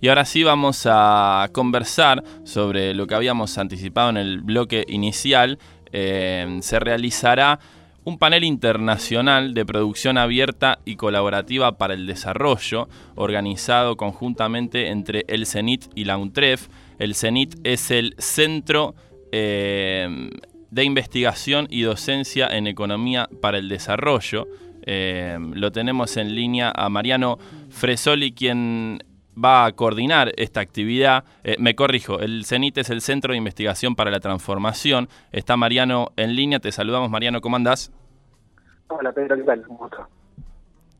Y ahora sí vamos a conversar sobre lo que habíamos anticipado en el bloque inicial. Eh, se realizará un panel internacional de producción abierta y colaborativa para el desarrollo, organizado conjuntamente entre el CENIT y la UNTREF. El CENIT es el Centro eh, de Investigación y Docencia en Economía para el Desarrollo. Eh, lo tenemos en línea a Mariano Fresoli, quien va a coordinar esta actividad. Eh, me corrijo, el CENIT es el Centro de Investigación para la Transformación. Está Mariano en línea, te saludamos Mariano, ¿cómo andás? Hola Pedro, ¿qué tal? ¿Cómo estás?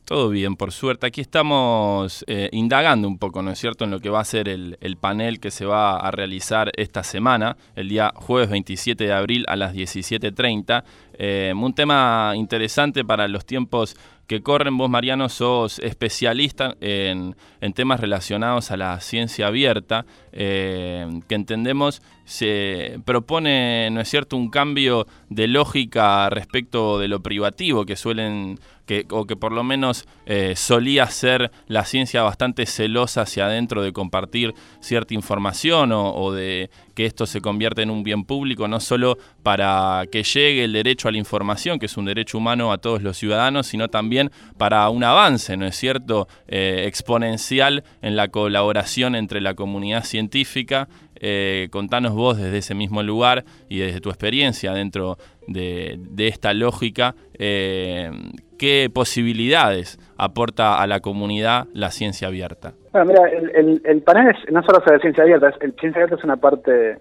Todo bien, por suerte. Aquí estamos eh, indagando un poco, ¿no es cierto?, en lo que va a ser el, panel que se va a realizar esta semana, el día jueves 27 de abril a las 17.30. Eh, un tema interesante para los tiempos que corren. Vos, Mariano, sos especialista en, temas relacionados a la ciencia abierta, eh, que entendemos se propone, ¿no es cierto?, un cambio de lógica respecto de lo privativo que suelen que, o que por lo menos eh, solía ser la ciencia bastante celosa hacia adentro de compartir cierta información o, de que esto se convierta en un bien público, no solo para que llegue el derecho a la información, que es un derecho humano a todos los ciudadanos, sino también para un avance, ¿no es cierto?, eh, exponencial en la colaboración entre la comunidad científica eh, contanos vos desde ese mismo lugar y desde tu experiencia dentro de, esta lógica, eh, ¿qué posibilidades aporta a la comunidad la ciencia abierta? Bueno, mira, el, panel no solo sobre ciencia abierta, el ciencia abierta es una parte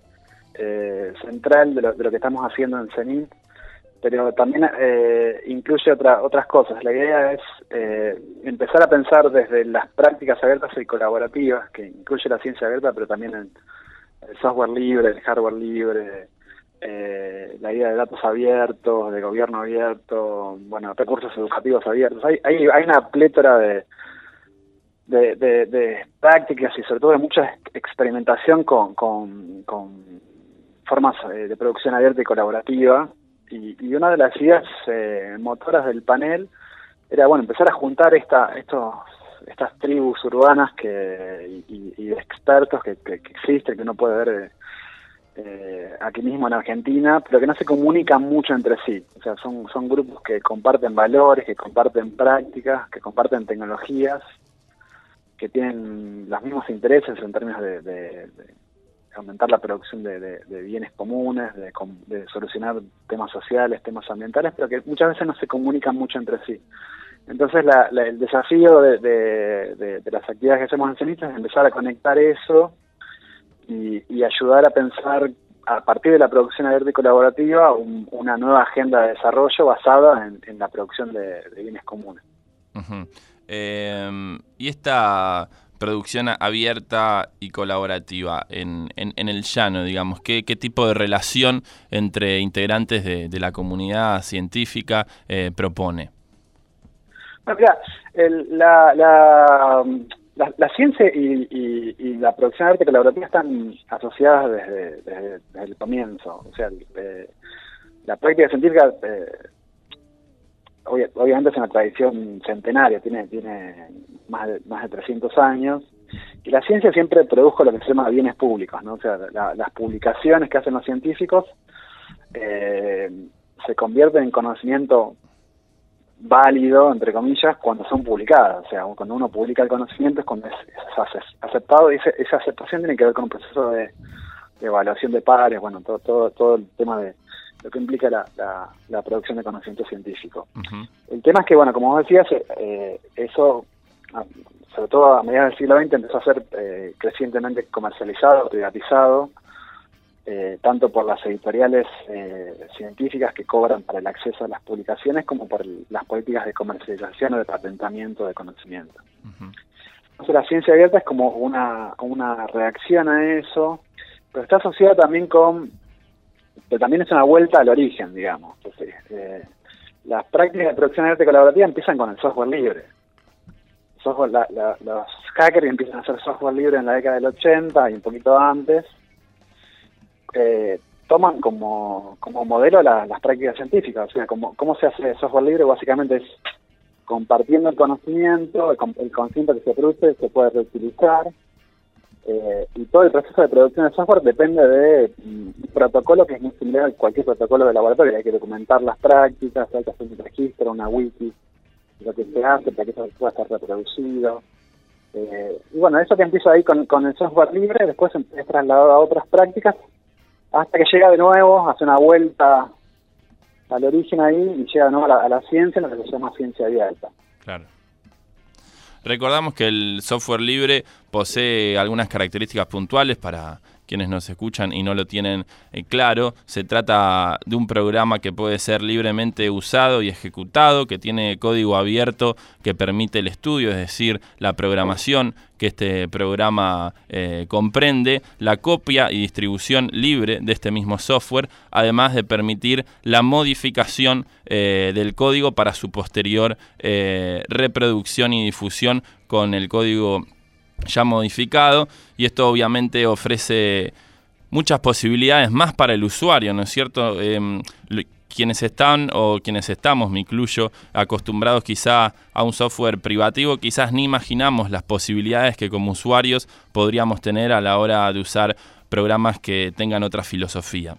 eh, central de lo, que estamos haciendo en CENIT, pero también eh, incluye otra, otras cosas. La idea es empezar a pensar desde las prácticas abiertas y colaborativas, que incluye la ciencia abierta, pero también el software libre, el hardware libre, eh, la idea de datos abiertos, de gobierno abierto, bueno, recursos educativos abiertos. Hay, hay, hay una plétora de, de, prácticas y sobre todo de mucha experimentación con, con, formas eh, de producción abierta y colaborativa. Y, y una de las ideas eh, motoras del panel era, bueno, empezar a juntar esta, estos estas tribus urbanas que y, expertos que, existen, que uno puede ver eh, aquí mismo en Argentina, pero que no se comunican mucho entre sí. O sea, son, son grupos que comparten valores, que comparten prácticas, que comparten tecnologías, que tienen los mismos intereses en términos de, aumentar la producción de, bienes comunes, de, solucionar temas sociales, temas ambientales, pero que muchas veces no se comunican mucho entre sí. Entonces el desafío de, las actividades que hacemos en Cenita es empezar a conectar eso y, ayudar a pensar a partir de la producción abierta y colaborativa una nueva agenda de desarrollo basada en, la producción de, bienes comunes. Em, y esta producción abierta y colaborativa en, el llano, digamos, ¿qué, tipo de relación entre integrantes de, la comunidad científica eh, propone? la, la, la, ciencia y, la producción de arte colaborativa están asociadas desde, el comienzo. O sea, eh, la práctica científica, eh, obviamente es una tradición centenaria, tiene, tiene más, de, más de 300 años. Y la ciencia siempre produjo lo que se llama bienes públicos, ¿no? O sea, las publicaciones que hacen los científicos eh, se convierten en conocimiento válido, entre comillas, cuando son publicadas. O sea, cuando uno publica el conocimiento es cuando es, aceptado y esa aceptación tiene que ver con un proceso de, evaluación de pares, bueno, todo, todo, todo el tema de lo que implica la, la, producción de conocimiento científico. El tema es que, bueno, como vos decías, eh, eso, sobre todo a mediados del siglo XX, empezó a ser eh, crecientemente comercializado, privatizado, eh, tanto por las editoriales eh, científicas que cobran para el acceso a las publicaciones como por las políticas de comercialización o de patentamiento de conocimiento. Entonces la ciencia abierta es como una, una reacción a eso, pero está asociada también con, pero también es una vuelta al origen, digamos. Eh, las prácticas de producción abierta colaborativa empiezan con el software libre. Software, los hackers empiezan a hacer software libre en la década del 80 y un poquito antes, eh, toman como, como modelo las prácticas científicas. O sea, como, cómo se hace software libre básicamente es compartiendo el conocimiento, el, conocimiento que se produce se puede reutilizar Eh, y todo el proceso de producción de software depende de mm, un protocolo que es muy similar a cualquier protocolo de laboratorio. Hay que documentar las prácticas, hay que hacer un registro, una wiki, lo que se hace para que eso pueda ser reproducido. Eh, y bueno, eso que empieza ahí con, con el software libre, después es trasladado a otras prácticas, hasta que llega de nuevo, hace una vuelta al origen ahí y llega de nuevo a la, a la ciencia, lo que se llama ciencia abierta. Claro. Recordamos que el software libre posee algunas características puntuales para quienes nos escuchan y no lo tienen eh, claro. Se trata de un programa que puede ser libremente usado y ejecutado, que tiene código abierto que permite el estudio, es decir, la programación que este programa eh, comprende, la copia y distribución libre de este mismo software, además de permitir la modificación eh, del código para su posterior reproducción y difusión con el código ya modificado y esto obviamente ofrece muchas posibilidades más para el usuario, ¿no es cierto? Em, quienes están o quienes estamos, me incluyo, acostumbrados quizá a un software privativo, quizás ni imaginamos las posibilidades que como usuarios podríamos tener a la hora de usar programas que tengan otra filosofía.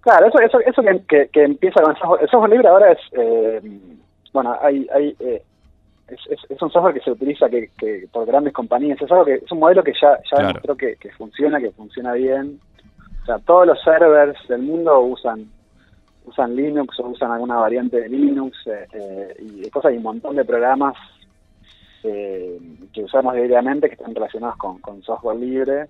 Claro, eso, eso, eso que, empieza con el software, el software libre ahora es, eh, bueno, hay, eh, es, un software que se utiliza que, por grandes compañías. Es algo que es un modelo que ya, ya demostró que, funciona, que funciona bien. O sea, todos los servers del mundo usan usan Linux o usan alguna variante de Linux eh, eh, y cosas, hay un montón de programas eh, que usamos diariamente que están relacionados con, software libre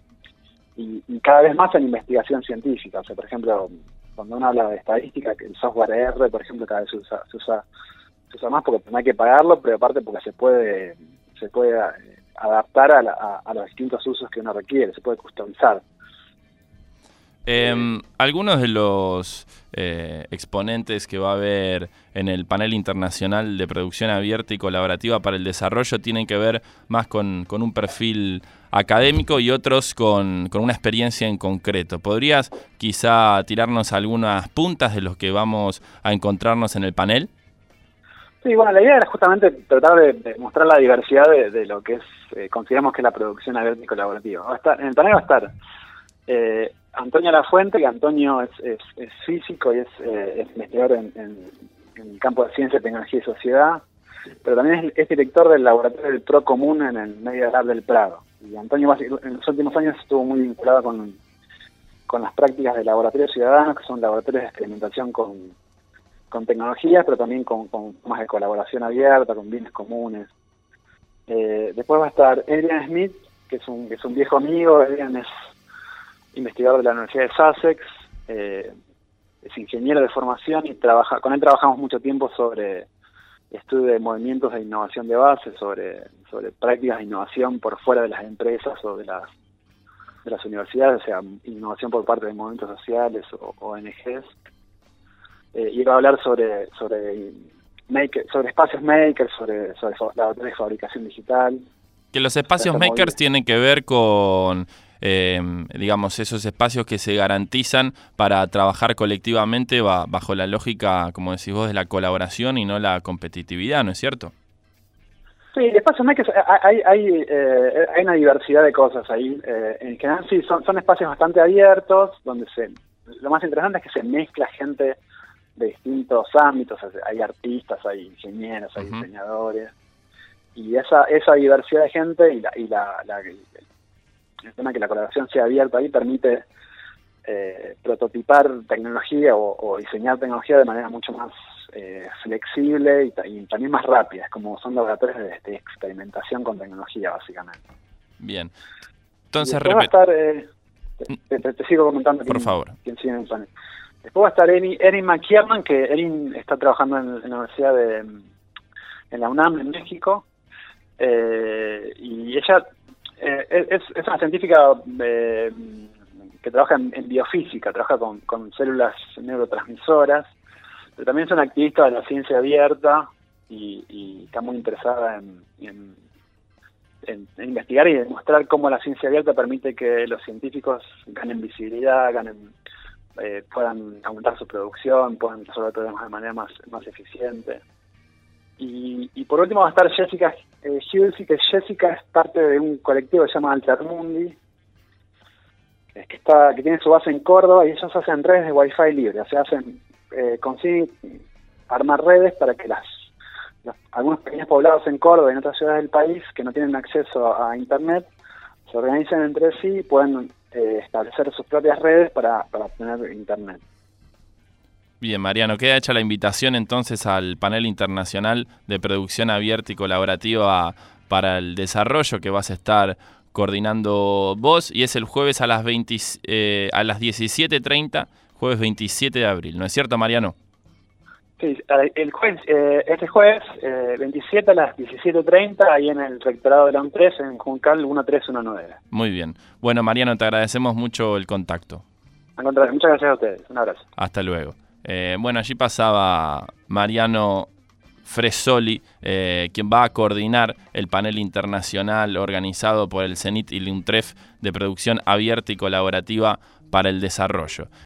y, cada vez más en investigación científica. O sea, por ejemplo, cuando uno habla de estadística, que el software R, por ejemplo, cada vez se usa, se usa se más porque no hay que pagarlo, pero aparte porque se puede se puede eh, adaptar a, los distintos usos que uno requiere, se puede customizar. Em, algunos de los eh, exponentes que va a haber en el panel internacional de producción abierta y colaborativa para el desarrollo tienen que ver más con, un perfil académico y otros con, con, una experiencia en concreto. ¿Podrías quizá tirarnos algunas puntas de los que vamos a encontrarnos en el panel? Sí, bueno, la idea era justamente tratar de, mostrar la diversidad de, lo que es, eh, consideramos que es la producción abierta y colaborativa. Va a estar, en el panel va a estar eh, Antonio Lafuente, que Antonio es, es, físico y es, eh, investigador en, el campo de ciencia, tecnología y sociedad, pero también es, director del laboratorio del PRO Común en el Media Lab del Prado. Y Antonio en los últimos años estuvo muy vinculado con, con las prácticas de laboratorios ciudadanos, que son laboratorios de experimentación con con tecnologías, pero también con, con más de colaboración abierta, con bienes comunes. Eh, después va a estar Adrian Smith, que es un, es un viejo amigo, Adrian es investigador de la Universidad de Sussex, eh, es ingeniero de formación y trabaja con él trabajamos mucho tiempo sobre estudio de movimientos de innovación de base, sobre, sobre prácticas de innovación por fuera de las empresas o de las, de las universidades, o sea, innovación por parte de movimientos sociales o ONGs eh, iba a hablar sobre sobre sobre espacios makers, sobre, sobre la de fabricación digital. Que los espacios makers tienen que ver con, eh, digamos, esos espacios que se garantizan para trabajar colectivamente bajo la lógica, como decís vos, de la colaboración y no la competitividad, ¿no es cierto? Sí, espacios makers, hay, hay, eh, hay una diversidad de cosas ahí. Eh, en general sí, son, son espacios bastante abiertos, donde se, lo más interesante es que se mezcla gente de distintos ámbitos, hay artistas, hay ingenieros, hay diseñadores, y esa, esa diversidad de gente y, la, y la, el tema que la colaboración sea abierta ahí permite eh, prototipar tecnología o, diseñar tecnología de manera mucho más eh, flexible y, también más rápida, es como son laboratorios de, experimentación con tecnología básicamente. Bien. Entonces, eh, te, sigo comentando Por favor. quién sigue en el panel. Después va a estar Erin, Erin McKiernan, que Erin está trabajando en, la Universidad de en la UNAM en México. Eh, y ella eh, es, una científica eh, que trabaja en, biofísica, trabaja con, células neurotransmisoras, pero también es una activista de la ciencia abierta y, está muy interesada en, en, investigar y demostrar cómo la ciencia abierta permite que los científicos ganen visibilidad, ganen eh, puedan aumentar su producción, puedan resolver problemas de manera más, más eficiente. Y, por último va a estar Jessica eh, que Jessica es parte de un colectivo que se llama Altermundi, que, está, que tiene su base en Córdoba y ellos hacen redes de Wi-Fi libre, o sea, hacen, eh, consiguen armar redes para que las, algunos pequeños poblados en Córdoba y en otras ciudades del país que no tienen acceso a, Internet se organicen entre sí y pueden eh, establecer sus propias redes para, para tener Internet. Bien, Mariano, queda hecha la invitación entonces al panel internacional de producción abierta y colaborativa para el desarrollo que vas a estar coordinando vos y es el jueves a las, 20, eh, a las 17.30, jueves 27 de abril, ¿no es cierto, Mariano? Sí, el jueves, eh, este jueves 27 eh, a las 17.30 ahí en el rectorado de la UNTRES en Juncal 1319. Muy bien. Bueno, Mariano, te agradecemos mucho el contacto. muchas gracias a ustedes. Un abrazo. Hasta luego. Eh, bueno, allí pasaba Mariano Fresoli, eh, quien va a coordinar el panel internacional organizado por el CENIT y el UNTREF de producción abierta y colaborativa para el desarrollo.